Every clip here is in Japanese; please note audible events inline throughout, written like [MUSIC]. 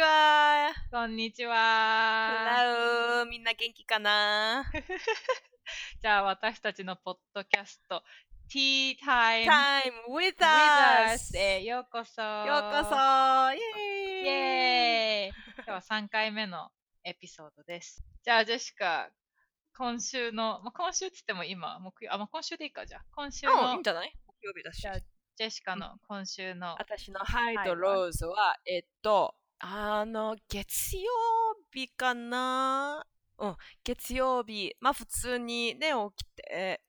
ん、こんにちは。こんにちは。みんな元気かな？[LAUGHS] じゃあ私たちのポッドキャスト Tea Time ?Time with with us! へようこそ。ようこそイエーイ今日は3回目のエピソードです。じゃあジェシカ、今週の、まあ、今週って言っても今、木曜あ、まあ、今週でいいか、じゃあ。今週うん、いいのんじゃない？木曜日だしじ。ゃあジェシカの今週の、私のハイとローズは、えっと、あの、月曜日かな？うん、月曜日、まあ普通にね、起きて、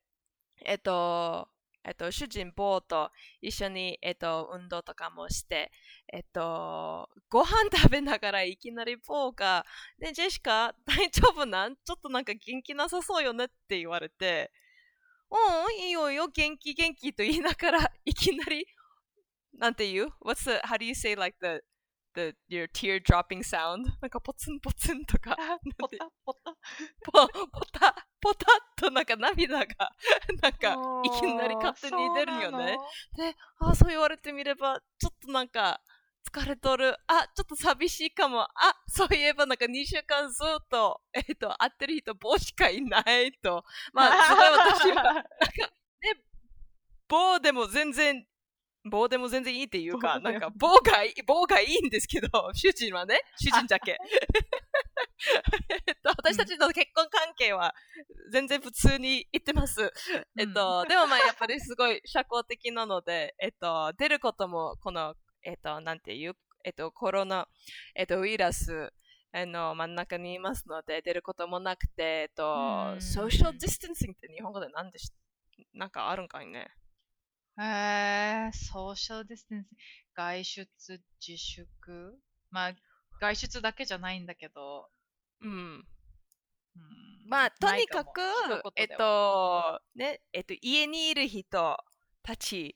えっと、えっと、主人坊と一緒に、えっと、運動とかもして、えっと、ご飯食べながらいきなり坊が、ね、ジェシカ、大丈夫なん？ちょっとなんか元気なさそうよねって言われて、うん、いいよいいよ、元気元気と言いながら、いきなり、なんて言う ?What's the, how do you say like the, the, your tear dropping sound? なんかポツンポツンとか、ポタポタ。ポポタポタッとなんか涙が、なんかいきなり勝手に出るよね。で、ああ、そう言われてみれば、ちょっとなんか疲れとる。あ、ちょっと寂しいかも。あ、そういえばなんか2週間ずっと、えっ、と、会ってる人、棒しかいないと。まあ、すごい私は、なんか、ね、棒でも全然、棒でも全然いいっていうか、なんか棒がいい、棒がいいんですけど、[LAUGHS] 主人はね、主人だけ。えっと、[LAUGHS] 私たちの結婚関係は全然普通に言ってます。えっと、でもまあやっぱりすごい社交的なので、えっと、出ることもこの、えっと、なんていう、えっと、コロナ、えっと、ウイルス、あの、真ん中にいますので、出ることもなくて、えっとう、んソーシャルディスタンシングって日本語で何でし、なんかあるんかいね。へえソーシャルディスタンス、外出自粛？まあ、外出だけじゃないんだけど、うん。うん。まあ、とにかくえっと、ね、えっと、家にいる人たち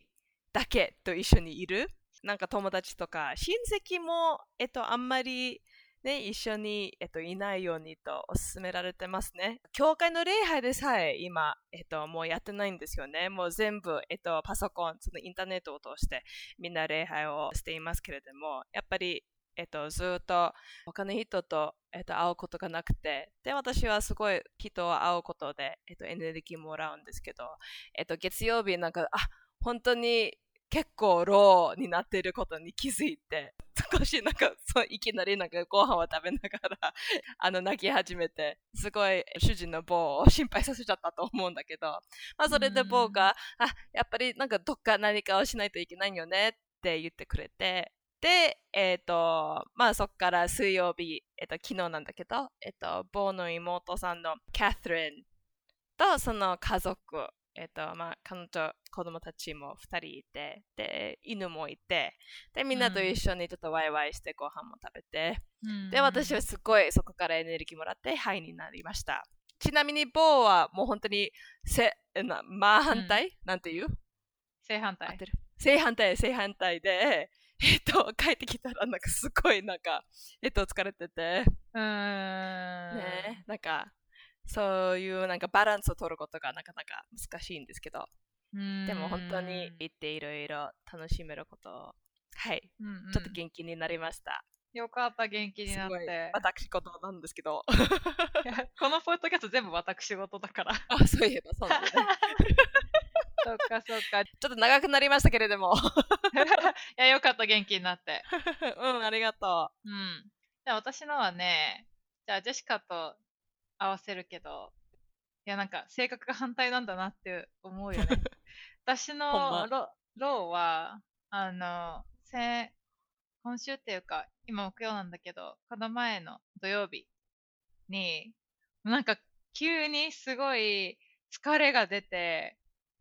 だけと一緒にいる？なんか友達とか、親戚も、えっと、あんまり、ね、一緒に、えっと、いないようにとお勧められてますね。教会の礼拝でさえ今、えっと、もうやってないんですよね。もう全部、えっと、パソコン、そのインターネットを通してみんな礼拝をしていますけれども、やっぱり、えっと、ずっと他の人と、えっと、会うことがなくて、で、私はすごい人を会うことで、えっと、エネルギーもらうんですけど、えっと、月曜日なんか、あ、本当に結構ローになっていることに気づいて、少しなんか、そういきなりなんかご飯を食べながら、[LAUGHS] あの、泣き始めて、すごい主人の棒を心配させちゃったと思うんだけど、まあ、それで棒が、あ、やっぱりなんかどっか何かをしないといけないよねって言ってくれて、で、えっ、と、まあそっから水曜日、えっ、と、昨日なんだけど、えっ、と、ボーの妹さんのキャスリンとその家族、えっ、と、まあ彼女、子供たちも2人いて、で、犬もいて、で、みんなと一緒にちょっとワイワイしてご飯も食べて、うん。で、私はすごいそこからエネルギーもらって、ハイになりました。ちなみに、ボーはもう本当に、せ、な、まあ反対、なんて言う？正反対。正反対、正反対で、えっと、帰ってきたら、なんかすごい、なんか、えっと、疲れてて、うーん。ね、なんか、そういうなんかバランスを取ることがなかなか難しいんですけど、でも本当に行っていろいろ楽しめることを、はい、うんうん、ちょっと元気になりました。よかった、元気になって。私事なんですけど、このポッドキャスト全部私事だから。[LAUGHS] あ、そういえばそうだね。[LAUGHS] そっかそっか。いちょっと長くなりましたけれども。[LAUGHS] や、よかった、元気になって。うん、ありがとうん。じゃあ私のはね、じゃあジェシカと合わせるけど、いや、なんか性格が反対なんだなって思うよね。[LAUGHS] 私のロローは、あの、先今週っていうか、今木曜なんだけど、この前の土曜日に、なんか急にすごい疲れが出て、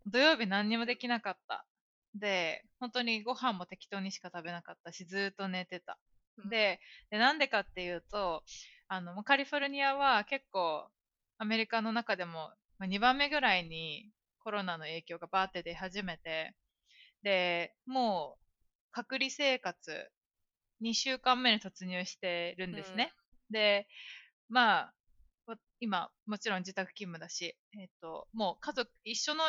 土曜日何にもできなかった。で、本当にご飯も適当にしか食べなかったし、ずーっと寝てた。うんで、でなんでかっていうと、あの、カリフォルニアは結構アメリカの中でも2番目ぐらいにコロナの影響がバーって出始めて、で、もう隔離生活2週間目に突入してるんですね。で、まあ、わ今、もちろん自宅勤務だし、えっ、と、もう家族、一緒の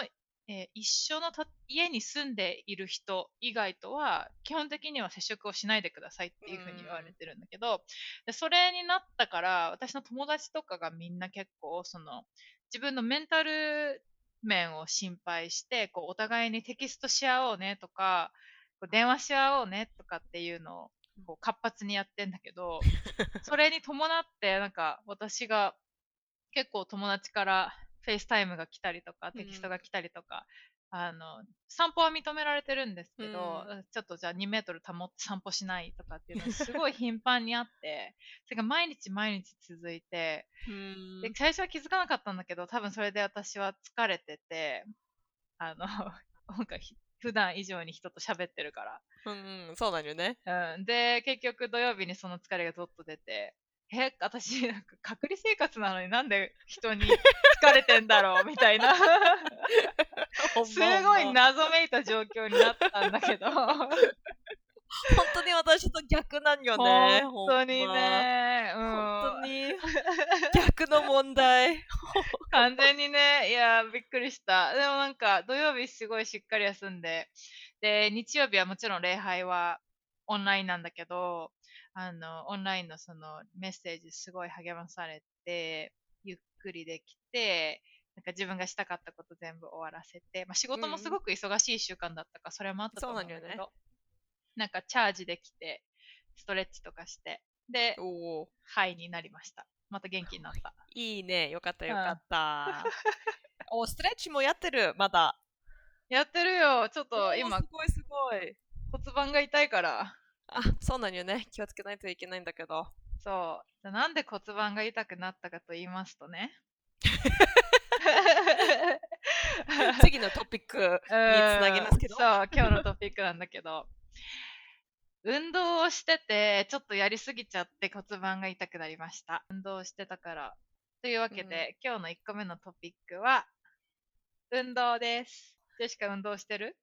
えー一緒のた家に住んでいる人以外とは基本的には接触をしないでくださいっていうふうに言われてるんだけど、でそれになったから私の友達とかがみんな結構その自分のメンタル面を心配してこうお互いにテキストし合おうねとかこう電話し合おうねとかっていうのをこう活発にやってんだけど [LAUGHS] それに伴ってなんか私が結構友達から FaceTime が来たりとかテキストが来たりとか、あの散歩は認められてるんですけど、ちょっとじゃあ2メートル保って散歩しないとかっていうのがすごい頻繁にあってそれが毎日毎日続いてうん。で最初は気づかなかったんだけど多分それで私は疲れててあの [LAUGHS] なんかひ普段以上に人と喋ってるから。うんうん、そうなんよね。うん、で、結局土曜日にその疲れがずっと出て、え、私、なんか隔離生活なのになんで人に疲れてんだろう？みたいな、すごい謎めいた状況になったんだけど、本当に私と逆なんよね。本当にね、うん、本当に。逆の問題。完全にね、いや、びっくりした。でもなんか、土曜日すごいしっかり休んで、で、日曜日はもちろん礼拝はオンラインなんだけど、あの、オンラインのそのメッセージすごい励まされて、ゆっくりできて、なんか自分がしたかったこと全部終わらせて、まあ、仕事もすごく忙しい週間だったから、それもあったと思うんだけど、なんよなんかチャージできて、ストレッチとかして、で、おお。ハイになりました。また元気になった。いいね。よかったよかった。お、ストレッチもやってる、まだ。やってるよ。ちょっとお今すごいすごい。骨盤が痛いから。あ、そうなんよね。気をつけないといけないんだけど。そう。なんで骨盤が痛くなったかと言いますとね。[LAUGHS] 次のトピックにつなげますけど。うんそう、今日のトピックなんだけど。運動をしてて、ちょっとやりすぎちゃって骨盤が痛くなりました。運動をしてたから。というわけで、今日の1個目のトピックは、運動です。ジェシカ運動してる？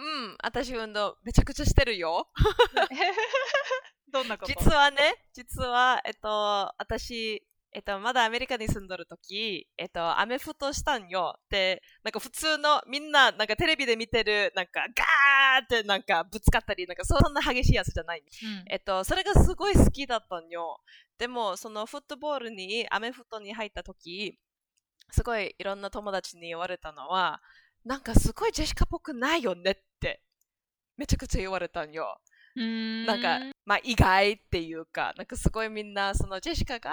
うん、私運動めちゃくちゃしてるよ。[LAUGHS] どんなこと？実はね、実は、えっと、私、えっと、まだアメリカに住んどるとき、えっと、アメフトしたんよ。で、なんか普通の、みんな、なんかテレビで見てる、なんかガーってなんかぶつかったり、なんかそんな激しいやつじゃない。うんえっと、それがすごい好きだったんよ。でも、そのフットボールに、アメフトに入ったとき、すごいいろんな友達に言われたのは、なんかすごいジェシカっぽくないよねって、めちゃくちゃ言われたんよ。ななんか、まあ意外っていうか、なんかすごいみんな、そのジェシカが、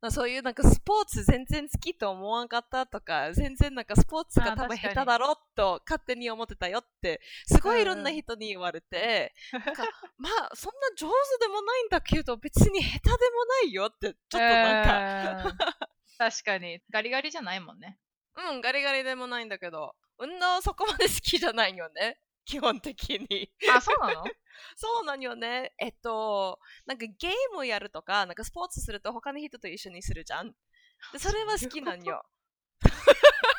まあそういうなんかスポーツ全然好きと思わんかったとか、全然なんかスポーツがあ多分下手だろと勝手に思ってたよって、すごいいろんな人に言われて、なんか [LAUGHS] まあそんな上手でもないんだけど、別に下手でもないよって、ちょっとなんか、か。確かに。ガリガリじゃないもんね。うん、ガリガリでもないんだけど、運動そこまで好きじゃないよね。[LAUGHS] 基本的に。あ、そうなの？[LAUGHS] そうなんよね。えっと、なんかゲームをやるとか、なんかスポーツすると他の人と一緒にするじゃん。で、それは好きなんよ。[LAUGHS]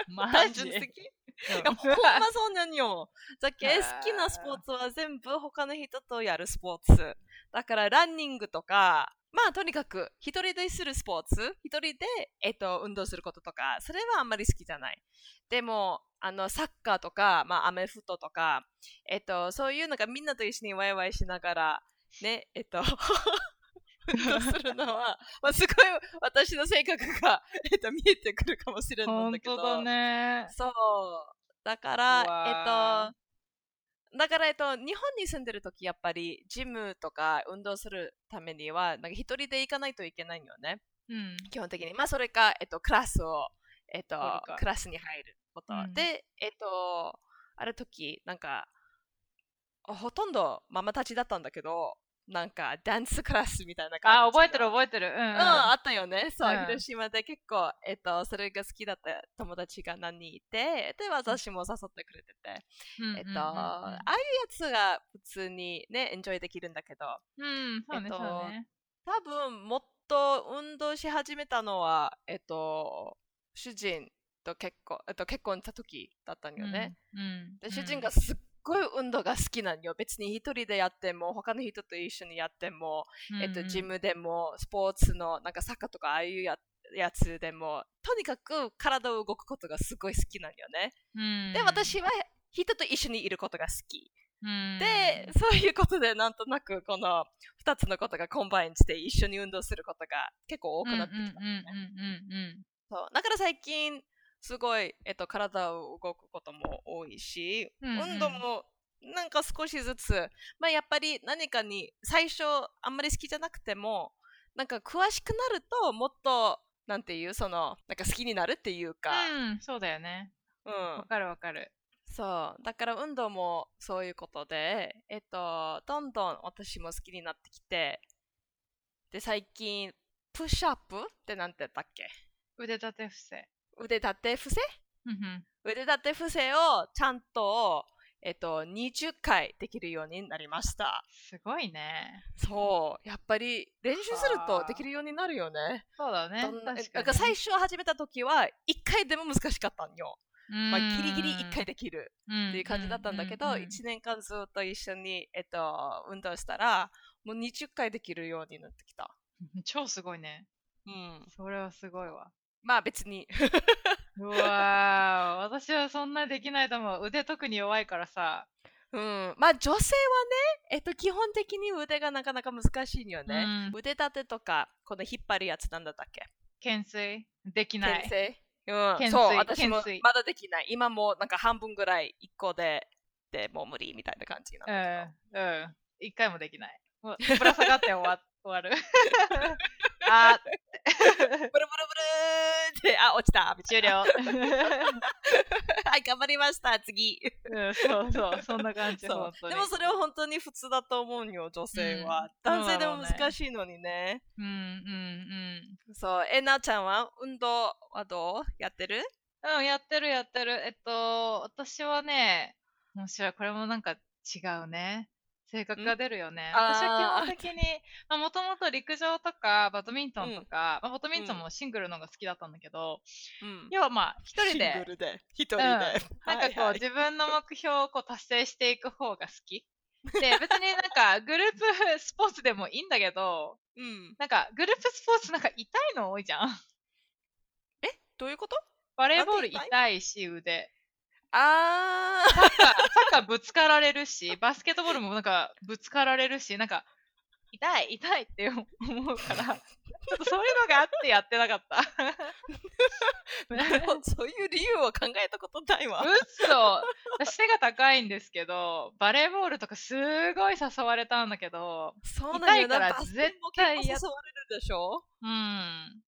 [LAUGHS] マジ？単純的。いうんや、ほんまそうなんよ。だけへー好きなスポーツは全部他の人とやるスポーツ。だからランニングとか、まあとにかく一人でするスポーツ、一人で、えっと、運動することとか、それはあんまり好きじゃない。でも、あの、サッカーとか、まあアメフトとか、えっと、そういうのがみんなと一緒にワイワイしながら、ね、えっと、運動するのは、[LAUGHS] まあ、すごい私の性格が、[LAUGHS] えっと、見えてくるかもしれないん本だけど。当だね。そう。だかうら、わえっと、だから、えっと、日本に住んでるとき、やっぱり、ジムとか運動するためには、なんか一人で行かないといけないよね。うん。基本的に。まあ、それか、えっと、クラスを、えっとクラスに入ること。うんで、えっと、ある時、なんか、ほとんどママたちだったんだけど、なんか、ダンスクラスみたいな感じあ、覚えてるの覚えてる。うん、うん。うん、あったよね。そう、うん広島で結構、えっと、それが好きだった友達が何人いて、で、私も誘ってくれてて、うんえっと、ああいうやつが普通にね、エンジョイできるんだけど、うん、うん、そうね、えっとね。多分、もっと運動し始めたのは、えっと、主人と結婚、えっと、結婚した時だったんよね。うん。うんで、主人がすっごい運動が好きなんよ。別に一人でやっても、他の人と一緒にやっても、えっと、ジ、ムでも、スポーツの、なんかサッカーとか、ああいうや、やつでも、とにかく体を動くことがすごい好きなんよね。うんで、私は人と一緒にいることが好き。うんで、そういうことでなんとなくこの2つのことが combine して一緒に運動することが結構多くなってきた。うんうんうんうんそうだから最近すごい、えっと、体を動くことも多いし、うんうん。運動もなんか少しずつ、まあ、やっぱり何かに最初あんまり好きじゃなくてもなんか詳しくなるともっとなんていうそのなんか好きになるっていうか、うんうんそうだよね。うん。わかるわかる。そう。だから運動もそういうことでえっとどんどん私も好きになってきてで最近プッシュアップってなんて言ったっけ？腕立て伏せ腕立て伏せ？腕立て伏せをちゃんと、えっと、20回できるようになりました。すごいねそう、やっぱり練習するはあとできるようになるよね。そうだねどんな確か最初始めた時は1回でも難しかったんよ。まあ、うんギリギリ1回できるっていう感じだったんだけど、うん1年間ずっと一緒に、えっと、運動したら、もう20回できるようになってきた。[LAUGHS] 超すごいねうん。それはすごいわまあ別に。うわー。私はそんなできないと思う。腕特に弱いからさ。うん、まあ女性はね、えっと、基本的に腕がなかなか難しいよね。うん。腕立てとか、この引っ張るやつなんだったっけ？懸垂？できない。懸垂？うん、懸垂。そう、私もまだできない。今もなんか半分ぐらい1個で、でもう無理みたいな感じなんだけど。うん。うん。一回もできない。ぶら下がって終わ終わる。[LAUGHS] あ。ブルブルブルーって、あ、落ちた。みたい終了。な。[LAUGHS] はい、頑張りました、次。うんそうそうそんな感じでもそれは本当に普通だと思うよ、女性は。うん。男性でも難しいのにね。うんうんそう、えなちゃんは運動はどう？やってる？うんうんやってるやってる。えっと私はね面白い。これもなんか違うね性格が出るよね。私は基本的に、もともと陸上とかバドミントンとか、まあ、バドミントンもシングルのが好きだったんだけど、うん。要はまあ一人シングで、ルで、一人で。なんかこう、はいはい自分の目標をこう達成していく方が好き。で、[LAUGHS] 別になんかグループスポーツでもいいんだけど、うん。なんかグループスポーツなんか痛いの多いじゃん。どういうこと？バレーボール痛いし、腕。あサッカー、サッカーぶつかられるし、バスケットボールもなんかぶつかられるし、なんか、痛い、痛いって思うから、ちょっとそういうのがあってやってなかった。ーそういう理由は考えたことないわ。嘘私背が高いんですけど、バレーボールとかすごい誘われたんだけど、そうなんよ痛いから絶も対誘われるでしょ？うん。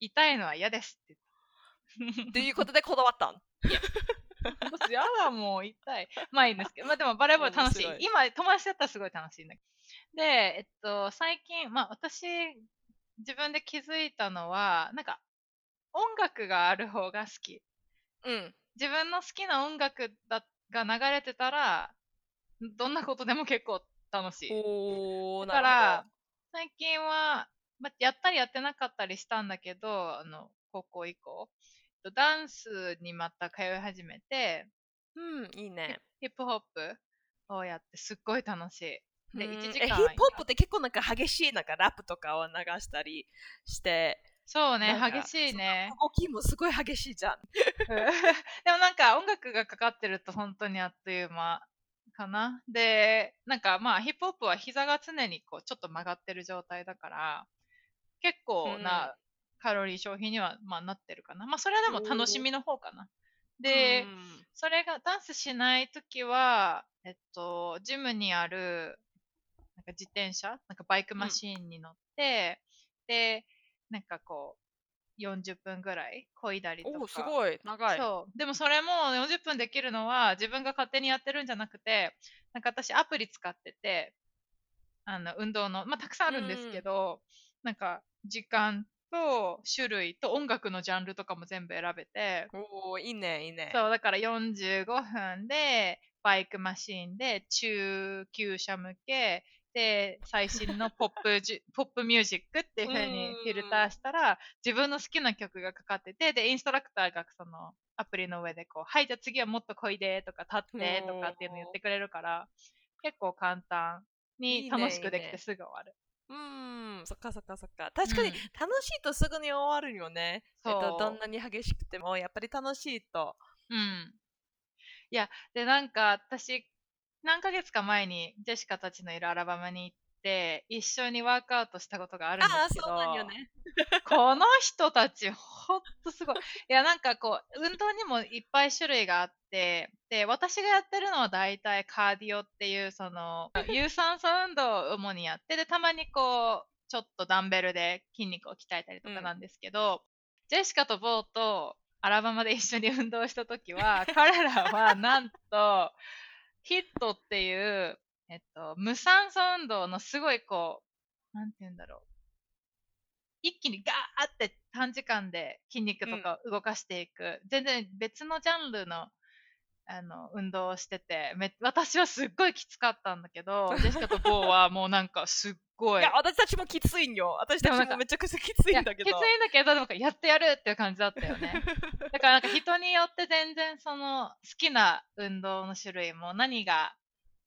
痛いのは嫌ですってっていうことでこだわったん？言って。私やだもう痛い。まあいいんですけど、[LAUGHS] まあでもバレーボール楽しい今、友達だったらすごい楽しいんだけど。で、えっと、最近、まあ私、自分で気づいたのは、なんか、音楽がある方が好き。うん。自分の好きな音楽だが流れてたら、どんなことでも結構楽しい。おー、だから最近は、ま、やったりやってなかったりしたんだけど、あの、高校以降、ダンスにまた通い始めて。うん、いいね。ヒップホップをやってすっごい楽しい。で、うん1時えヒ間。ップホップって結構なんか激しいなんかラップとかを流したりして、そうね、なんか激しいね。動きもすごい激しいじゃん。[LAUGHS] でもなんか音楽がかかってると本当にあっという間かな。で、なんかまあヒップホップは膝が常にこうちょっと曲がってる状態だから、結構なカロリー消費にはまあなってるかな。まあそれはでも楽しみの方かな。で、うんそれがダンスしないときは、えっと、ジムにあるなんか自転車、なんかバイクマシーンに乗って、で、なんかこう、40分ぐらい漕いだりとか。すごい長い。そう。でもそれも40分できるのは自分が勝手にやってるんじゃなくて、なんか私アプリ使ってて、あの、運動の、まあ、たくさんあるんですけど、なんか時間と種類と音楽のジャンルとかも全部選べて、おーいいね、いいね。そう、だから45分で、バイクマシーンで、中級者向け、で、最新のポップ [LAUGHS] ポップミュージックっていう風にフィルターしたら、自分の好きな曲がかかってて、で、インストラクターがそのアプリの上でこう、はい、じゃあ次はもっとこいでとか、立ってとかっていうの言ってくれるから、結構簡単いいねに楽しくできていいねすぐ終わる。うん、そっかそっかそっか。確かにうん楽しいとすぐに終わるよね。えっと、どんなに激しくても、やっぱり楽しいと。うん。いや、で、なんか、私、何ヶ月か前に、ジェシカたちのいるアラバマに行って、一緒にワークアウトしたことがあるんでああ、すけど、そうなんよね。[LAUGHS] この人たち、ほんとすごい。いや、なんかこう、運動にもいっぱい種類があって、で、私がやってるのは大体カーディオっていう、その、有酸素運動を主にやって、で、たまにこう、ちょっとダンベルで筋肉を鍛えたりとかなんですけど、ジェシカとボーとアラバマで一緒に運動したときは、[LAUGHS] 彼らはなんと、ヒットっていう、えっと、無酸素運動のすごいこう、なんて言うんだろう。一気にガーって短時間で筋肉とかを動かしていく、全然別のジャンルのあの運動をしててめ私はすっごいきつかったんだけど [LAUGHS] ジェシカとボーはもうなんかすっごいいや、私たちもきついんよ。私たでもなんかちもめちゃくちゃきついんだけど。きついんだけどなんかやってやるっていう感じだったよね [LAUGHS] だからなんか人によって全然その好きな運動の種類も何が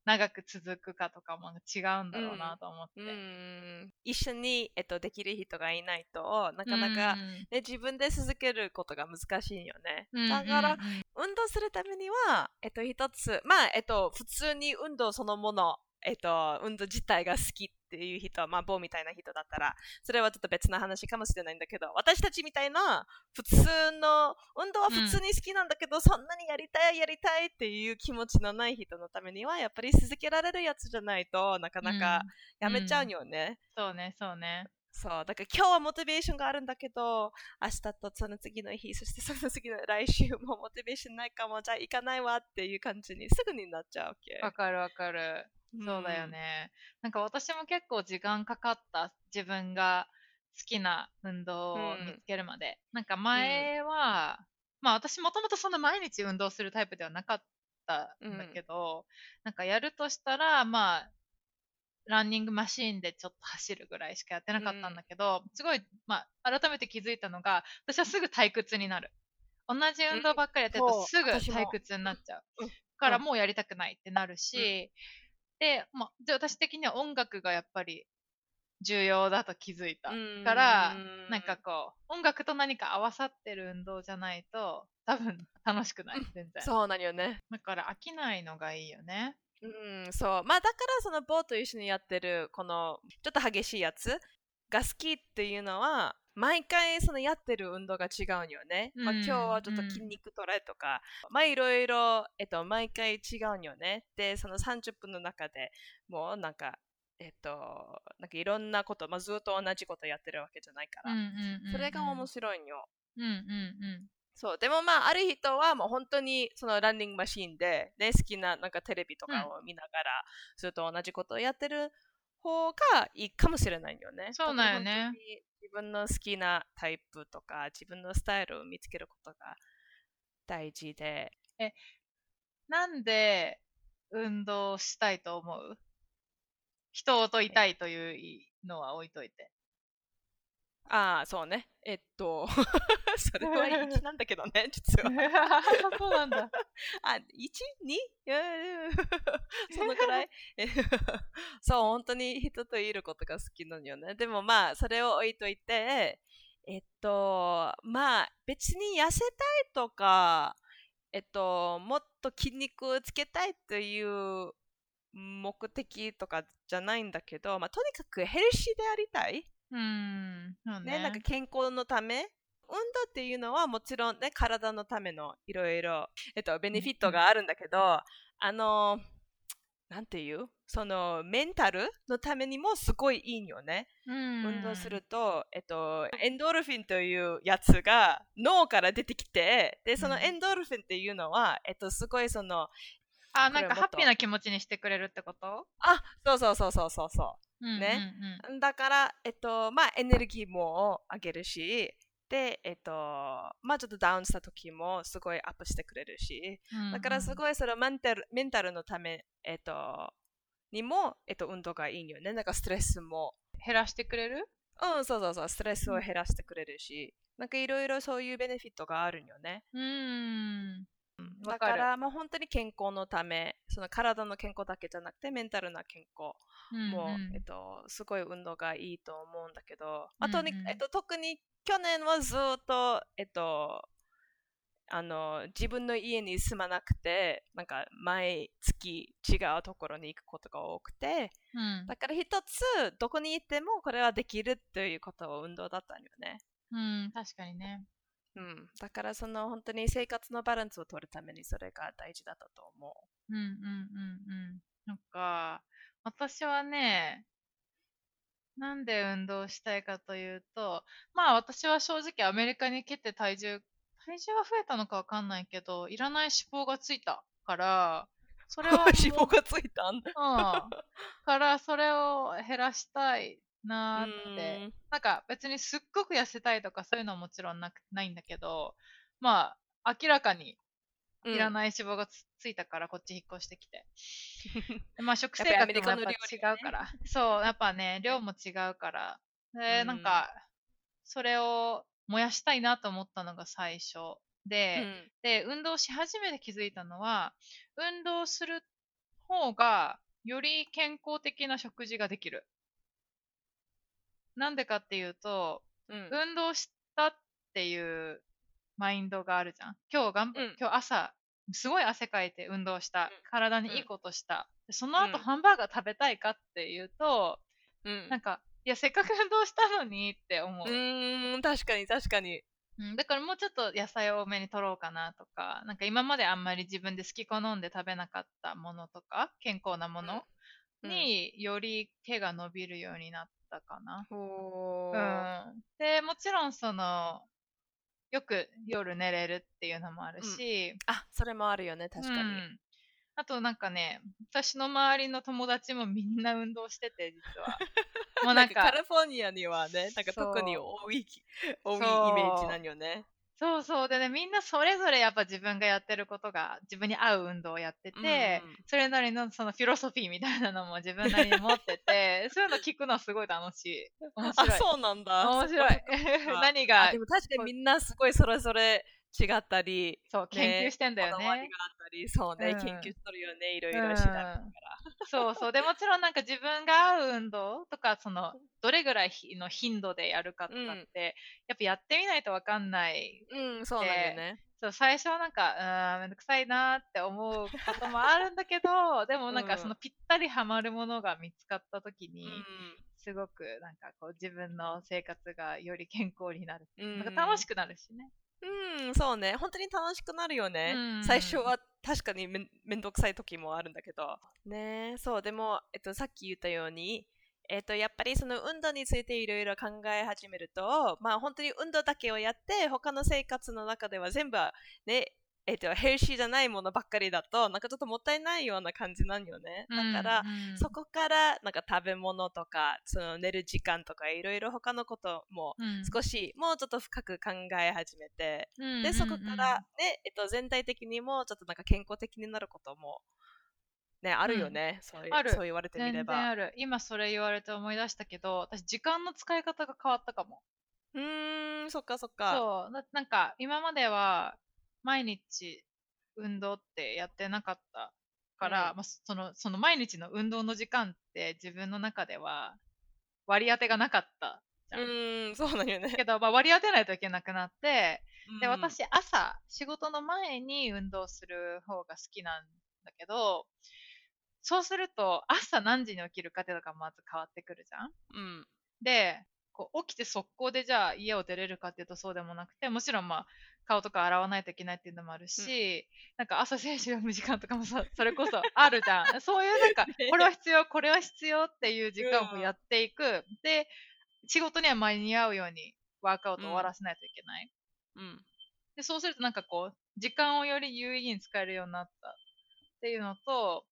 長く続くかとかも違うんだろうなと思って。うん。一緒に、えっと、できる人がいないとなかなか、うんね、自分で続けることが難しいよね。うん。だから、運動するためには、えっと、一つ、まあ、えっと、普通に運動そのもの、えっと、運動自体が好きっていう人、まあ、棒みたいな人だったら、それはちょっと別な話かもしれないんだけど、私たちみたいな、普通の、運動は普通に好きなんだけど、そんなにやりたい、やりたいっていう気持ちのない人のためには、やっぱり続けられるやつじゃないとなかなかやめちゃうよね。そうね、そうね。そう、だから今日はモチベーションがあるんだけど、明日とその次の日、そしてその次の来週もモチベーションないかも、じゃあ行かないわっていう感じにすぐになっちゃうわけ。わかるわかる。そうだよね。なんか私も結構時間かかった。自分が好きな運動を見つけるまで。なんか前は、まあ私もともとそんな毎日運動するタイプではなかったんだけど、なんかやるとしたら、まあ、ランニングマシーンでちょっと走るぐらいしかやってなかったんだけど、すごい、まあ、改めて気づいたのが、私はすぐ退屈になる。同じ運動ばっかりやってるとすぐ退屈になっちゃう。うん。からもうやりたくないってなるし、で、まあ、で私的には音楽がやっぱり重要だと気づいた。うんから、なんかこう、音楽と何か合わさってる運動じゃないと、多分楽しくない、全然。そうなんよね。だから飽きないのがいいよね。うん、そう。まあだからそのボーと一緒にやってるこのちょっと激しいやつが好きっていうのは、毎回そのやってる運動が違うんよね。まあ、うん今日はちょっと筋肉トレとか、まあいろいろ、えっと、毎回違うんよね。で、その30分の中でもうなんか、えっと、なんかいろんなこと、まあ、ずっと同じことやってるわけじゃないから、それが面白いんよ。うんうんうん。そう、でもまあ、ある人はもう本当にそのランニングマシーンで、ね、好きななんかテレビとかを見ながら、ずっと同じことをやってる方がいいかもしれないよね。そうだよね自分の好きなタイプとか、自分のスタイルを見つけることが大事でえ。なんで運動したいと思う？人をといたいというのは置いといて。ああ、そうね。えっと、[LAUGHS] それは1なんだけどね、実は。[LAUGHS] そうなんだ。[LAUGHS] あ、1?2? いやいやそのくらい？えそう、本当に人といることが好きなのよね。でもまあ、それを置いといて、えっと、まあ、別に痩せたいとか、えっと、もっと筋肉をつけたいという目的とかじゃないんだけど、まあ、とにかくヘルシーでありたい。うん。そうね。ね、なんか健康のため？運動っていうのはもちろんね体のためのいろいろえっとベネフィットがあるんだけど、あのなんていう？そのメンタルのためにもすごいいいんよね、うん。運動すると、えっと、エンドルフィンというやつが脳から出てきてでそのうん。エンドルフィンっていうのは、えっと、すごいそのあ、なんかハッピーな気持ちにしてくれるってこと？あそうそうそうそうそうそうねうんうんだから、えっと、まあ、エネルギーも上げるし、で、えっと、まあ、ちょっとダウンした時もすごいアップしてくれるし、うんだからすい。ごいそのメンタルメンタルのため、えっと、にも、えっと、運動がいいんよね。なんかストレスも。減らしてくれる？うん、そうそうそう、ストレスを減らしてくれるし、なんかいろいろそういうベネフィットがあるんよね。うん。わだから、まあ、本当に健康のため、その体の健康だけじゃなくて、メンタルな健康もう、うんうんえっと、すごい運動がいいと思うんだけど、あとに、うんうんえっと、特に去年はずっと、えっと、あの自分の家に住まなくて、なんか毎月違うところに行くことが多くて、うんだから一つどこに行ってもこれはできるということは運動だったんよね。うん、確かにね。うん、だからその本当に生活のバランスを取るためにそれが大事だったと思うんうんうんうん。なんか、私はね、なんで運動したいかというと、まあ私は正直アメリカに来て体重、体重は増えたのかわかんないけど、いらない脂肪がついたから、それは [LAUGHS] 脂肪がついたんだ。うん。から、それを減らしたいなーっうてん。なんか別にすっごく痩せたいとかそういうのはもちろんなくないんだけど、まあ、明らかにいらい。ない脂肪がつ,、いたからこっち引っ越してきて。[LAUGHS] まあ食生活もやっぱ違うから。そう、やっぱね、量も違うから。で、うんなんか、それを燃やしたいなと思ったのが最初。で、うんで、運動し始めて気づいたのは、運動する方がより健康的な食事ができる。なんでかっていうと、うん運動したっていうマインドがあるじゃん。今日頑張、うん今日朝、すごい汗かいて運動した。体にいいことした。でその後うんハンバーガー食べたいかっていうと、うんなんか、いや、せっかく運動したのにって思う。うーん、確かに確かに。うん、だからもうちょっと野菜を多めに取ろうかなとか、なんか今まであんまり自分で好き好んで食べなかったものとか、健康なものうんにより手が伸びるようになったかな。うん。で、もちろんその、よく夜寝れるっていうのもあるし、あ、それもあるよね、確かに。うんあとなんかね、私の周りの友達もみんな運動してて、実は。[LAUGHS] もうなんか、カリフォルニアにはね、なんか特に多い、多いイメージなんよね。そうそう。でね、みんなそれぞれやっぱ自分がやってることが、自分に合う運動をやってて、うんそれなりのそのフィロソフィーみたいなのも自分なりに持ってて、[LAUGHS] そういうの聞くのはすごい楽しい。面白い。あ、そうなんだ。面白い [LAUGHS] 何があでも確かにみんなすごいそれぞれ違ったり、そう、ね研究してんだよね。があったり、そうね、うん研究しとるよね、いろいろ調べながら。うんそうそう。で、もちろんなんか自分が合う運動とか、その、どれぐらいの頻度でやるかとかって、やっぱやってみないとわかんない。うん、そうなんよね。そう、最初はなんか、うーん、めんどくさいなーって思うこともあるんだけど、[LAUGHS] でもなんうんかそのぴったりハマるものが見つかった時に、うすごくなんかこう自分の生活がより健康になる。ん。なんか楽しくなるしね。うん、そうね。本当に楽しくなるよね。うん最初は確かにめんめんどくさい時もあるんだけど。ねそう、でも、えっと、さっき言ったように、えっと、やっぱりその運動についていろいろ考え始めると、まあ本当に運動だけをやって、他の生活の中では全部ね、えっと、ヘルシーじゃないものばっかりだと、なんかちょっともったいないような感じなんよね。だから、うんうんそこからなんか食べ物とか、その寝る時間とか、いろいろ他のこともうん少しもうちょっと深く考え始めて、うんうんうんで、そこからね、えっと、全体的にもちょっとなんか健康的になることも、ね、あるよね。そういうあるそう言われてみれば。ある。今それ言われて思い出したけど、私時間の使い方が変わったかも。うーん、そっかそっか。そう。ななんか今までは毎日運動ってやってなかったから、うんまあ、そのその毎日の運動の時間って自分の中では割り当てがなかったうーん、そうなんよね。けど、まあ、割り当てないといけなくなって、で、うん、私、朝、仕事の前に運動する方が好きなんだけど、そうすると、朝何時に起きるかっていうのがまず変わってくるじゃん。うん。で、こう起きて速攻でじゃあ家を出れるかっていうとそうでもなくて、もちろんまあ、顔とか洗わないといけないっていうのもあるし、なんか朝選手読む時間とかもさ、[LAUGHS] それこそあるじゃん。[LAUGHS] そういうなんか、ねこれは必要、これは必要っていう時間うんをやっていく。で、仕事には間に合うようにワークアウトを終わらせないといけない。うん。で、そうするとなんかこう、時間をより有意義に使えるようになったっていうのと、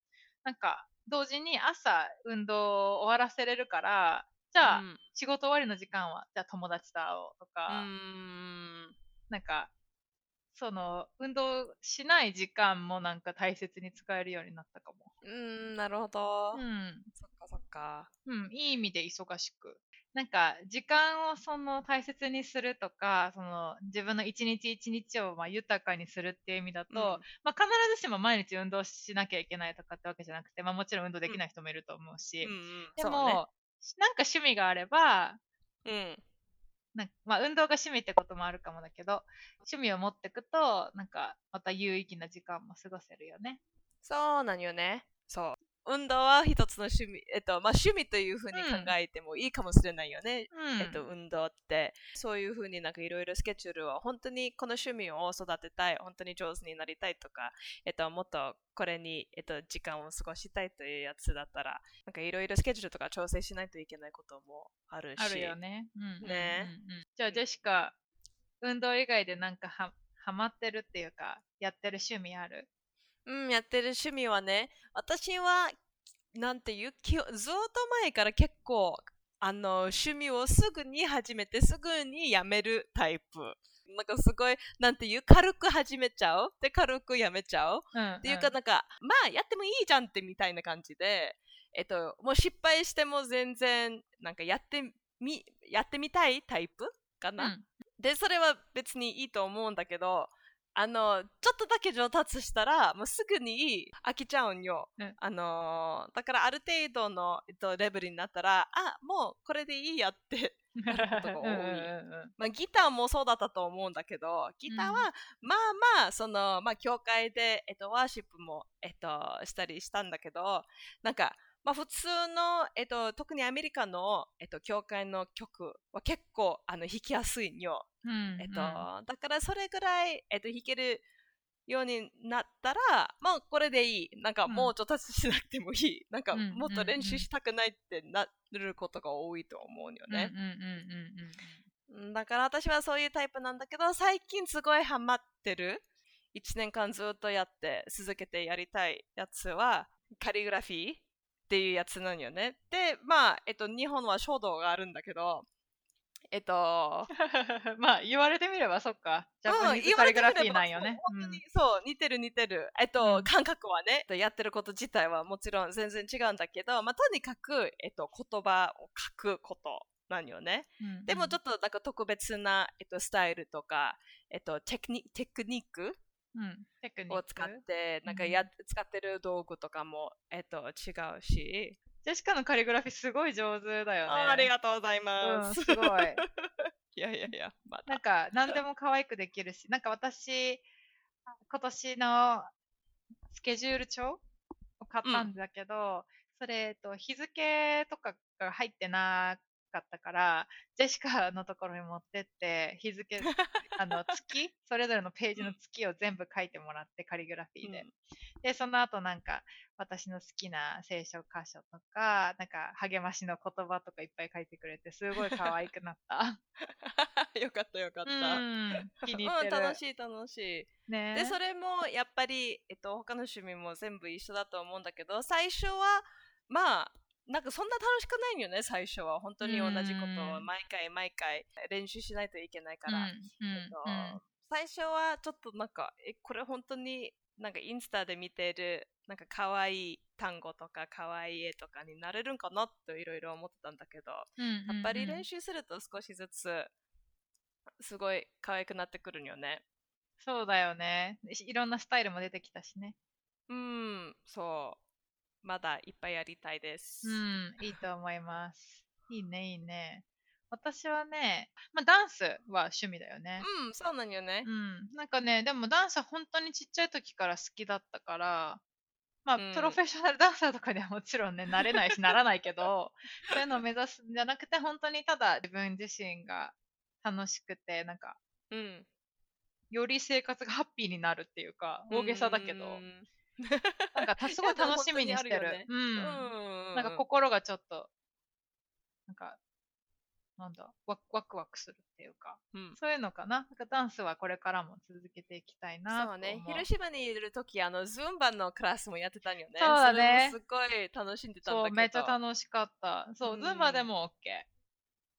なんか、同時に朝運動を終わらせれるから、じゃあ、うん仕事終わりの時間は、じゃあ友達と会おうとうか。なんか、その、運動しない時間もなんか大切に使えるようになったかも。うーん、なるほど。うん。そっかそっか。うん、いい意味で忙しく。なんか時間をその大切にするとかその自分の一日一日をまあ豊かにするっていう意味だと、うんまあ、必ずしも毎日運動しなきゃいけないとかってわけじゃなくて、まあ、もちろん運動できない人もいると思うし、うんうんでも、なんか趣味があればねなんかまあ、運動が趣味ってこともあるかもだけど趣味を持っていくとなんかまた有意義な時間も過ごせるよね。そうなんよね。そう。運動は一つの趣味、えっと、まあ趣味というふうに考えてもいいかもしれないよね。うんえっと、運動って、そういうふうになんかいろいろスケジュールを本当にこの趣味を育てたい、本当に上手になりたいとか、えっと、もっとこれに、えっと、時間を過ごしたいというやつだったら、なんかいろいろスケジュールとか調整しないといけないこともあるし。あるよね。うんうんうんじゃあジェシカ運動以外でなんかはハマってるっていうかやってる趣味ある？うん、やってる趣味はね、私は、なんていう、きずっと前から結構、あの、趣味をすぐに始めて、すぐにやめるタイプ。なんかすごい、なんていう、軽く始めちゃう？で、軽くやめちゃう？うんっていうか、なんか、まあ、やってもいいじゃんってみたいな感じで、えっと、もう失敗しても全然、なんかやってみ、やってみたいタイプかな？うんで、それは別にいいと思うんだけど、あの、ちょっとだけ上達したら、もうすぐに飽きちゃうんよ。うんあの、だからある程度の、えっと、レベルになったら、あ、もうこれでいいやって。[LAUGHS] なることが多いうんうんうんまあ、ギターもそうだったと思うんだけど、ギターは、うんまあまあ、その、まあ、教会で、えっと、ワーシップも、えっと、したりしたんだけど、なんか、まあ、普通の、えっと、特にアメリカの、えっと、教会の曲は結構、あの、弾きやすいんよ。うんえっと、だからそれぐらい、えっと、弾けるようになったら、まあこれでいい。なんかうんもう上達しなくてもいい。なんかうんもっと練習したくないってなることが多いと思うよね。うんうんうんうんだから私はそういうタイプなんだけど、最近すごいハマってる。1年間ずっとやって続けてやりたいやつは、カリグラフィーっていうやつなんよね。で、まあ、えっと、日本は書道があるんだけど、えっと、う [LAUGHS] んまあ言われてみればそっかジャパニーズカリグラフィーなんよね。そう似てる似てる。えっと、うん感覚はね、やってること自体はもちろん全然違うんだけど、まあ、とにかく、えっと、言葉を書くことなんよね。うんでもちょっとなんか特別な、えっと、スタイルとか、えっと、テクニテクニックうんを使って、なんかうんや、使ってる道具とかも、えっと、違うし。ジェシカのカリグラフィーすごい上手だよね。あありがとうございます。うんすごい。[LAUGHS] いやいやいや、まなんた。か何でも可愛くできるし、なんか私、今年のスケジュール帳を買ったんだけど、それ、えっと、日付とかが入ってなかったから、ジェシカのところに持ってって、日付、[LAUGHS] あの、月、それぞれのページの月を全部書いてもらって、カリグラフィーで。うんで、その後なんか、私の好きな聖書箇所とか、なんか励ましの言葉とかいっぱい書いてくれて、すごい可愛くなった。[LAUGHS] よかったよかった。うん、気に入ってうん、る。楽しい楽しい。ねでそれもやっぱり、えっと、他の趣味も全部一緒だと思うんだけど最初はまあなんかそんな楽しくないよね最初は。本当に同じことをうん。毎回毎回練習しないといけないから、最初はちょっとなんかえこれ本当になんかインスタで見てるなんか可愛い単語とか可愛い絵とかになれるんかなといろいろ思ってたんだけど、うんやっぱり練習習すると少しずつすごい可愛くなってくるんよね。そうだよね。いろんなスタイルも出てきたしね。うん、そう。まだいっぱいやりたいです。うんいいと思いますいいねいいね私はね、まあ、ダンスは趣味だよねうん、そうなんよねう。んなんかねでもダンスは本当にちっちゃい時から好きだったからまあ、うんプロフェッショナルダンサーとかにはもちろんね、なれないし、ならないけど、[LAUGHS] そういうのを目指すんじゃなくて、本当にただ自分自身が楽しくて、なんか、うん。より生活がハッピーになるっていうか、大げさだけど、うんなんかたすごい楽しみにしてる。ねうん。うん。なんか心がちょっと、なんか、なんだ、ワクワクワクするっていうか、うん、そういうのかな。なんかダンスはこれからも続けていきたいなと思う。そうね。広島にいるとき、あの、ズンバのクラスもやってたんよね。そうだねすごい楽しんでたんだけど。そう、めっちゃ楽しかった。そうう、んズンバでも OK。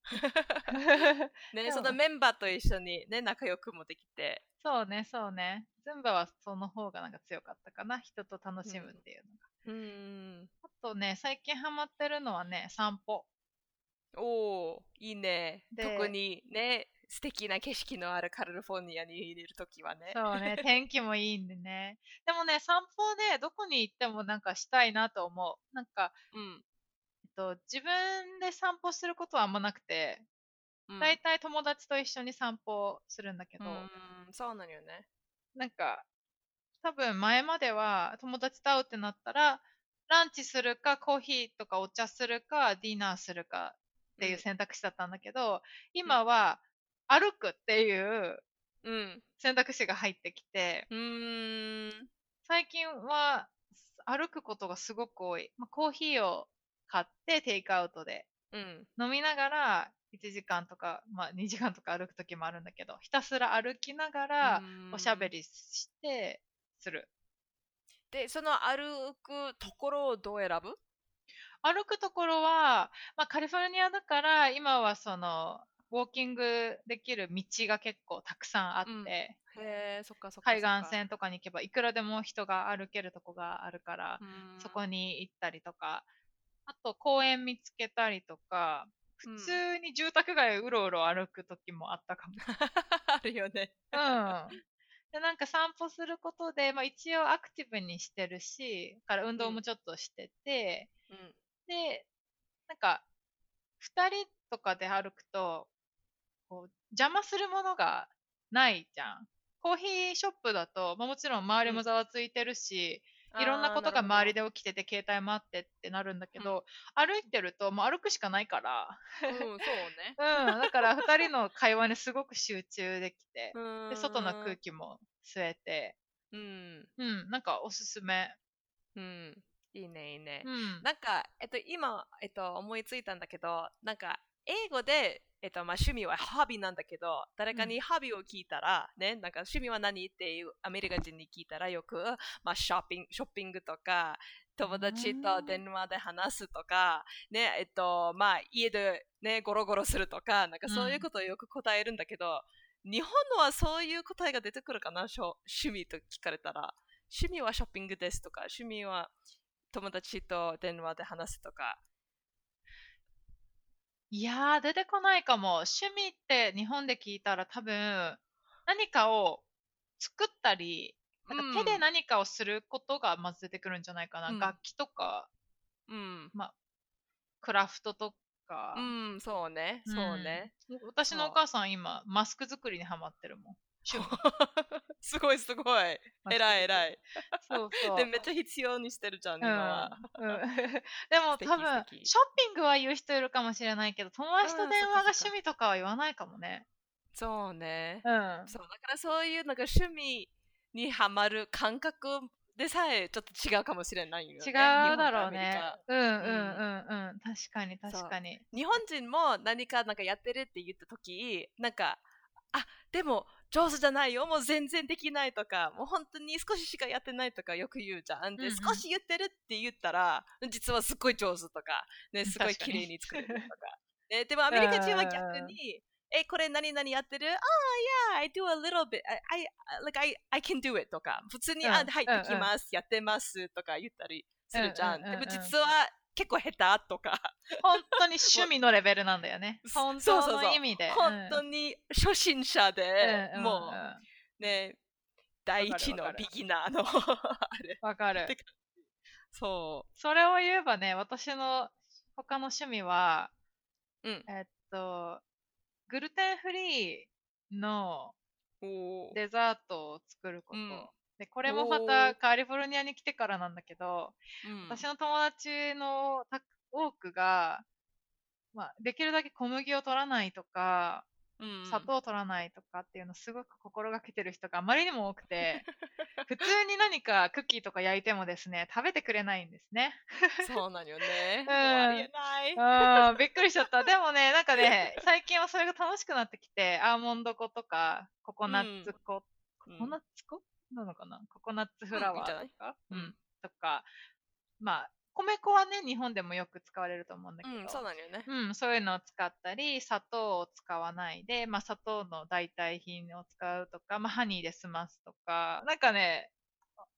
[LAUGHS] ね、[LAUGHS] そのメンバーと一緒にね、仲良くもできて。そうね、そうね。ズンバはその方がなんか強かったかな。人と楽しむっていうのが。うん。あとね、最近ハマってるのはね、散歩。おお。いいね。で特にね、素敵な景色のあるカリフォルニアにいるときはね。そうね、[LAUGHS] 天気もいいんでね。でもね、散歩ね、どこに行ってもなんかしたいなと思う。なんか、うん。えっと、自分で散歩することはあんまなくて、うんだいたい友達と一緒に散歩するんだけど、うん、そうなのよね。なんか、多分前までは友達と会うってなったら、ランチするか、コーヒーとかお茶するか、ディナーするかっていう選択肢だったんだけど、今は歩くっていううん。選択肢が入ってきて、うーん。最近は歩くことがすごく多い。まあ、コーヒーを買ってテイクアウトでうん。飲みながら1時間とか、まあ、2時間とか歩く時もあるんだけど、ひたすら歩きながらおしゃべり。りしてする。で、その歩くところをどう選ぶ？歩くところは、まあ、カリフォルニアだから今はそのウォーキングできる道が結構たくさんあって、うん海か。岸線とかに行けばいくらでも人が歩けるとこがあるから、うんそこに行ったりとか、あと公園見つけたりとか、うん普通に住宅街をうろうろ歩く時もあったかも。[LAUGHS] あるよね。うん。で、なんか散歩することで、まあ一応アクティブにしてるし、から運動もちょっとしてて、うん。で、なんか、二人とかで歩くと、こう、邪魔するものがないじゃん。コーヒーショップだと、まあ、もちろん周りもざわついてるし、いろんなことが周りで。で起きてて、携帯もあってってなるんだけど、歩いてると、もう歩くしかないから、うん、そうね。[LAUGHS] うん、だから二人の会話にすごく集中できて、うんで、外の空気も吸えて、うん。うん、なんかおすすめ。うん。いいね、いいね。うん。なんか、えっと、今、えっと、思いついたんだけど、なんか、英語で、えっと、まあ、趣味はハビーなんだけど、誰かにハビーを聞いたら、ね、なんか、趣味は何っていうアメリカ人に聞いたら、よく、まあ、ショッピング、ショッピングとか、友達と電話で話すとか、ね、えっと、まあ、家でね、ゴロゴロするとか、なんかそういうことをよく答えるんだけど、日本のはそういう答えが出てくるかな、しょ趣味と聞かれたら。趣味はショッピングですとか、趣味は友達と電話で話すとか。いやー、出てこないかも。趣味って日本で聞いたら多分、何かを作ったり、なんか手で何かをすることがまず出てくるんじゃないかな。うん楽器とか、うん。クラフトとか。うん、そうね、うんそうね。私のお母さん今、マスク作りにハマってるもん。[LAUGHS] すごいすごい。偉い偉い。い。[LAUGHS] そうそう。で、めっちゃ必要にしてるじゃん、今は。うんうん [LAUGHS] でも多分ショッピングは言う人いるかもしれないけど友達と電話が趣味とかは言わないかもね。そうね。うん。そう、だからそういうなんか趣味にハマる感覚でさえちょっと違うかもしれないよね。違うだろうね。うんうんうんうん。確かに確かに。日本人も何かなんかやってるって言った時なんかあでも上手じゃないよもう全然できないとかもう本当に少ししかやってないとかよく言うじゃん。で、うんうん。少し言ってるって言ったら実はすっごい上手とか、ね、すごい綺麗に作れるとか、ね、でも [LAUGHS] アメリカ人は逆にえこれ何々やってるああ、yeah I do a little bit. I, I, like I, I can do it とか。普通に、うんあはいできます、やってますとか言ったりするじゃん。でも実は結構下手とか本当に趣味のレベルなんだよね。[LAUGHS] そ本当の意味で。本当に初心者で、うんもうね、第一のビギナーの [LAUGHS] あれ。わかるて。そそれを言えばね、私の他の趣味は、う。うん。えっと、グルテンフリーのデザートを作ること。うんで、これもまおたーカリフォルニアに来てからなんだけど、うん私の友達のた多くが、まあ、できるだけ小麦を取らないとか、うん砂糖を取らないとかっていうのをすごく心がけてる人があまりにも多くて、[LAUGHS] 普通に何かクッキーとか焼いてもですね、食べてくれないんですね。そうなんよね。[LAUGHS] うありえない。びっくりしちゃった。でもね、なんかね、最近はそれが楽しくなってきて、アーモンド粉とか、ココナッツ粉、うんココナッツ粉？なのかな？ココナッツフラワーとか、うん。いいん。とか、まあ、米粉はね、日本でもよく使われると思うんだけど、うん、そうなんよね。うん、そういうのを使ったり、砂糖を使わないで、まあ、砂糖の代替品を使うとか、まあ、ハニーで済ますとか、なんかね、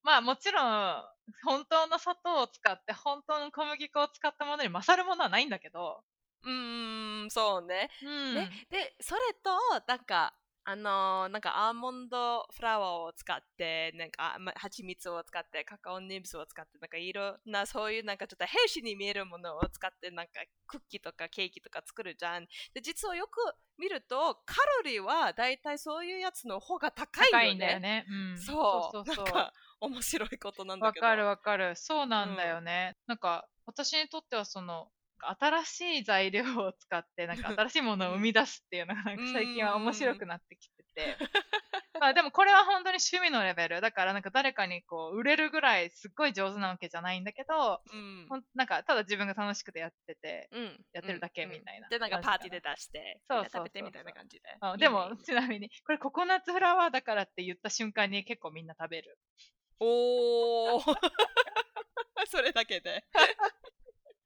まあもちろん、本当の砂糖を使って、本当の小麦粉を使ったものに勝るものはないんだけど、うーん、そうね。うん。ね、で、それと、なんか、あのーなんかアーモンドフラワーを使って、なんか、あま蜂蜜を使って、カカオニブスを使って、なんかいろんな、そういうなんかちょっとヘルシーに見えるものを使って、なんかクッキーとかケーキとか作るじゃん。で、実はよく見ると、カロリーはだいたいそういうやつの方が高いよね。高いんだよね。うん。そう。そうそうそうなんか、面白いことなんだけど。わかるわかる。そうなんだよね。なんか、私にとってはその、新しい材料を使って、なんか [LAUGHS] 新しいものを生み出すっていうのが、なんか最近は面白くなってきてて。ま [LAUGHS] あでもこれは本当に趣味のレベル。だからなんか誰かにこう、売れるぐらいすっごい上手なわけじゃないんだけど、うんなんかただ自分が楽しくてやってて、うん、やってるだけうんみたいなで、なんかパーティーで出して、そう食べてみたいな感じで。でも、ちなみに、これココナッツフラワーだからって言った瞬間に結構みんな食べる。おー [LAUGHS] それだけで。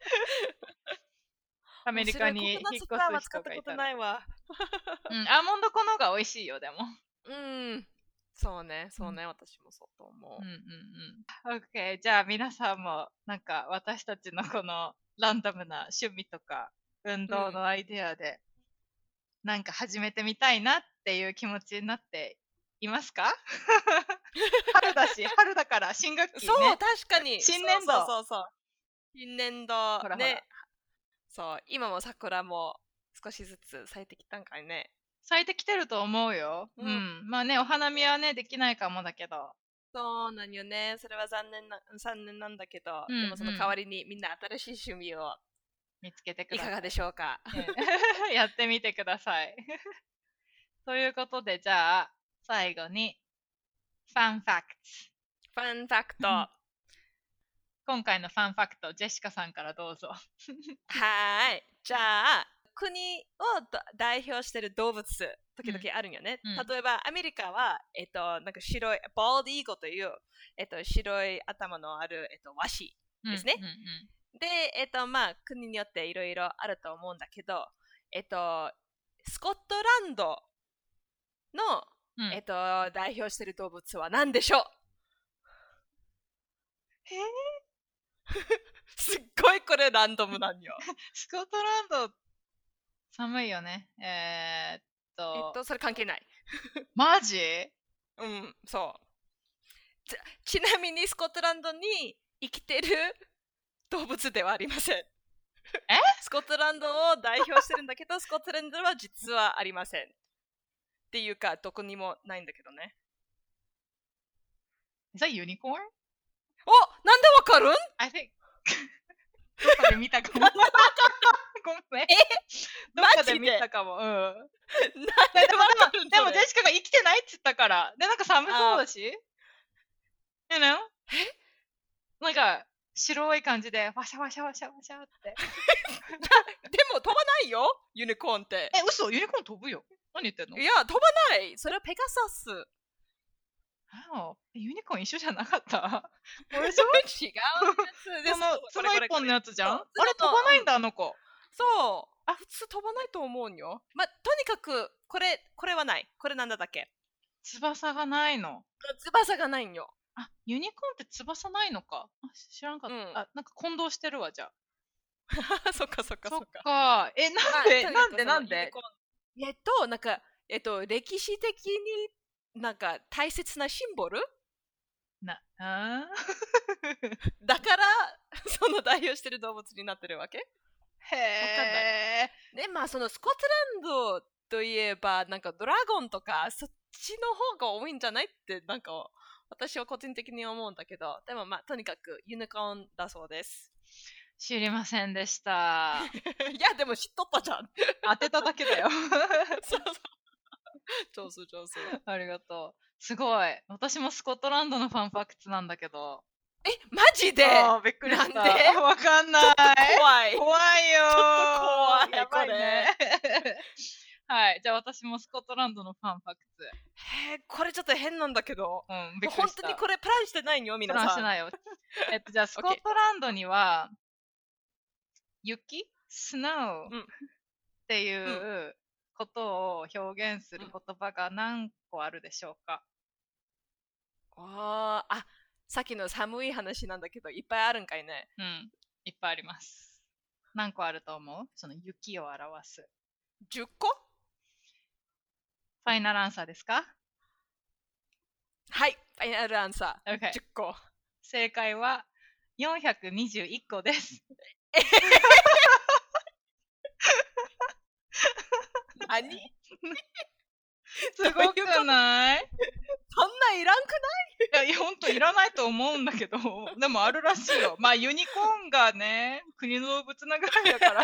[LAUGHS] アメリカに引っ越す人がいたら。ないわ。うん、アーモンド粉の方が美味しいよ、でも。うん。そうね、そうね、私もそうと思うんうんうん。OK。じゃあ皆さんも、なんか私たちのこのランダムな趣味とか運動のアイデアで、なんか始めてみたいなっていう気持ちになっていますか？[LAUGHS] 春だし、春だから新学う。期ね。そう、確かに。新年度そうそうそう。新年度。ほらほらね。そう、今も桜も少しずつ咲いてきたんかいね。咲いてきてると思うよ。ううんん。まあね、お花見はね、できないかもだけど。そうなんよね。それは残念な、残念なんだけど、うんでもその代わりにみんな新しい趣味を見つけてください。いかがでしょうか？ね [LAUGHS] やってみてください。[LAUGHS] ということで、じゃあ、最後に、 fun fact。fun fact。うん今回の fun fact、ジェシカさんからどうぞ。はーい。じゃあ、国をど代表している動物、時々あるんよね。うんうん例えば、アメリカは、えっと、なんか白い、 bald eagle という、えっと、白い頭のある、えっと、ワシ。ですねうんうんで、えっと、まあ、国によっていろいろあると思うんだけど、えっと、スコットランドの、うんうんえっと、代表している動物は何でしょう？えー？[LAUGHS] すっごいこれランダムなんよ。[LAUGHS] スコットランド、寒いよね。えー、っえっと、と、それ関係ない。[LAUGHS] マジ？うん、そう。ちちなみにスコットランドに生きてる動物ではありません。え？スコットランドを代表してるんだけど、スコットランドは実はありません。っていうか、どこにもないんだけどね。Is that unicorn? おなんでわかるん？I think [LAUGHS] どっかで見たかも。[LAUGHS] ごめん。どっかで見たかも。うん。なんでもでも、ジェシカが生きてないって言ったから。で、なんか寒そうだし。You know? なんか、白い感じで、ワシャワシャワシャワシャって。[LAUGHS] でも飛ばないよユニコーンって。え、嘘？ユニコーン飛ぶよ。何言ってんの？いや、飛ばないそれはペガサス。あユニコーン一緒じゃなかった？[LAUGHS] 違うやつその、その一本のやつじゃん？あれ飛ばないんだ、あの子。そう。あ、普通飛ばないと思うんよ。まあ、とにかく、これ、これはない。これなんだだっけ？翼がないの。翼がないんよ。あ、ユニコーンって翼ないのか。あ知らんかった。うんあ、なんか混同してるわ、じゃ [LAUGHS] そっかそっかあ。そっか。か。え、まあなんで、とにかくなんで、なんで？そのユニコーンえっと、なんか、えっと、歴史的になんか大切なシンボル？な、あ [LAUGHS] だから、その代表してる動物になってるわけ？ーへえ。で、まあ、そのスコットランドといえば、なんかドラゴンとか、そっちの方が多いんじゃない？って、なんか、私は個人的に思うんだけど、でもまあ、とにかくユニコーンだそうです。知りませんでした。[LAUGHS] いや、でも知っとったじゃん。当てただけだよ。[LAUGHS] そうそう。上手上手。ありがとう。すごい。私もスコットランドのファンファクツなんだけど。え、マジで？びっくりした。なんで？わかんない。怖い。怖いよー。ちょっと怖いやばいね。[LAUGHS] はい。じゃあ私もスコットランドのファンファクツ。へーこれちょっと変なんだけど。うん、びっくり本した。当にこれプランしてないよ、プ皆さん。ランしてないよ。[LAUGHS] えっと、じゃあ、スコットランドには、雪？スノーうんっていうことを表現する言葉が何個あるでしょうか、あーあ、さっきの寒い話なんだけど、いっぱいあるんかいね。うん、いっぱいあります。何個あると思う？その雪を表す。10個？ファイナルアンサーですか？はい、ファイナルアンサー。。10個。正解は421個です。[LAUGHS] 何？[LAUGHS] すごくない？そんなんいらんくい？やいや、ほんといらないと思うんだけど、でもあるらしいよ。まあ、ユニコーンがね、国の動物なぐらいだから。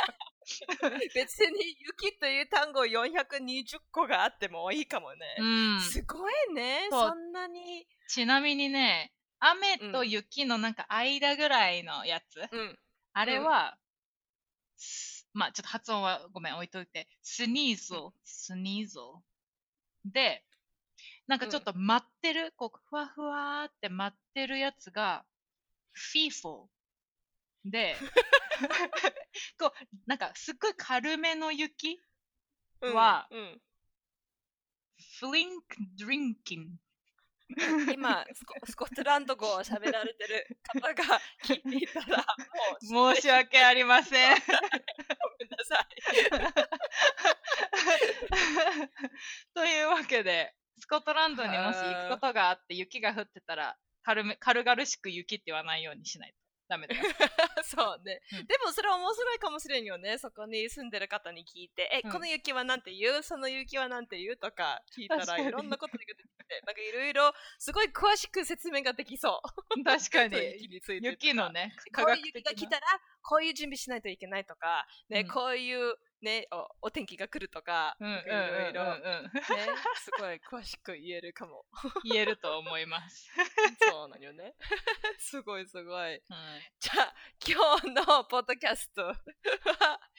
な [LAUGHS] い別に雪という単語420個があってもいいかもね。うん。すごいね。そんなに。ちなみにね、雨と雪のなんか間ぐらいのやつ、うん。あれは、すまあちょっと発音はごめん置いといて、スニーゾ、スニーゾ。で、なんかちょっと舞ってる、こう、ふわふわーって舞ってるやつが、フィーフォー。で、[LAUGHS] こう、なんかすっごい軽めの雪うんはうんフリンクドリンキン。[LAUGHS] 今スコ、スコットランド語を喋られてる方が聞いていたら、も [LAUGHS] う申し訳ありません。ごめんなさい。[LAUGHS] というわけで、スコットランドにもし行くことがあって雪が降ってたら軽め軽々しく雪って言わないようにしないとダメだ。よ。[LAUGHS] そうね、うん。でもそれ面白いかもしれんよね。そこに住んでる方に聞いて、え、うん。この雪はなんて言う？その雪はなんて言う？とか聞いたらに。いろんなことが出てきて、なんかいろいろすごい詳しく説明ができそう。[LAUGHS] 確かに。雪についてとか。雪のね、こういう雪が来たらこういう準備しないといけないとか、ねうん。こういう、ね、おお天気が来るとか、いろいろ、[LAUGHS] ね、すごい詳しく言えるかも。[LAUGHS] 言えると思います。[LAUGHS] そうなのよね。すごいすごい。はいじゃあ今日のポッドキャストは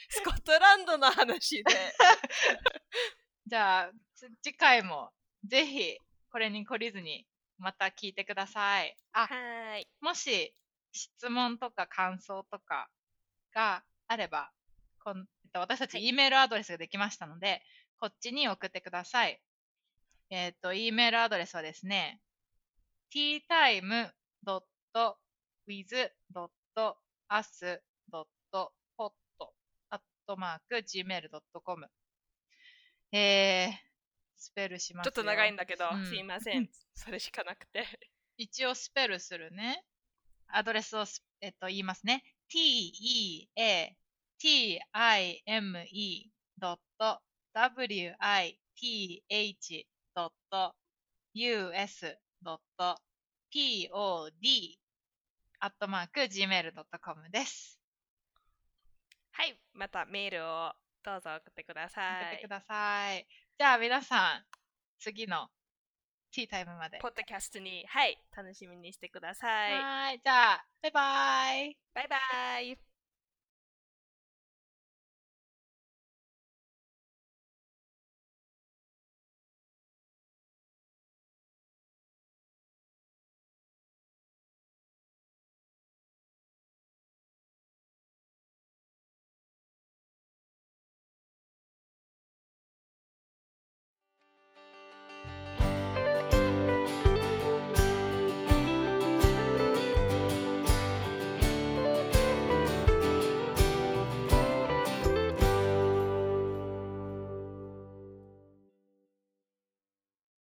スコットランドの話で。じゃあ、つ次回もぜひこれに懲りずにまた聞いてください。あ、はい。もし質問とか感想とかがあれば、こんえっと、私たち E メールアドレスができましたので、こっちに送ってください。えっ、と、E メールアドレスはですね、teatime.with.us.pod.gmail.com えー、スペルしますよちょっと長いんだけど、うんすいません。それしかなくて。一応スペルするね。アドレスをス、えっと、言いますね。t-e-a-t-i-m-e.with.pod アットマーク gmail.com です。はい。またメールをどうぞ送ってください送ってく。ださい。じゃあ皆さん、次のティータイムまで。ポッドキャストに、はい、楽しみにしてください。はい。じゃあ、バイバイ。バイバイ。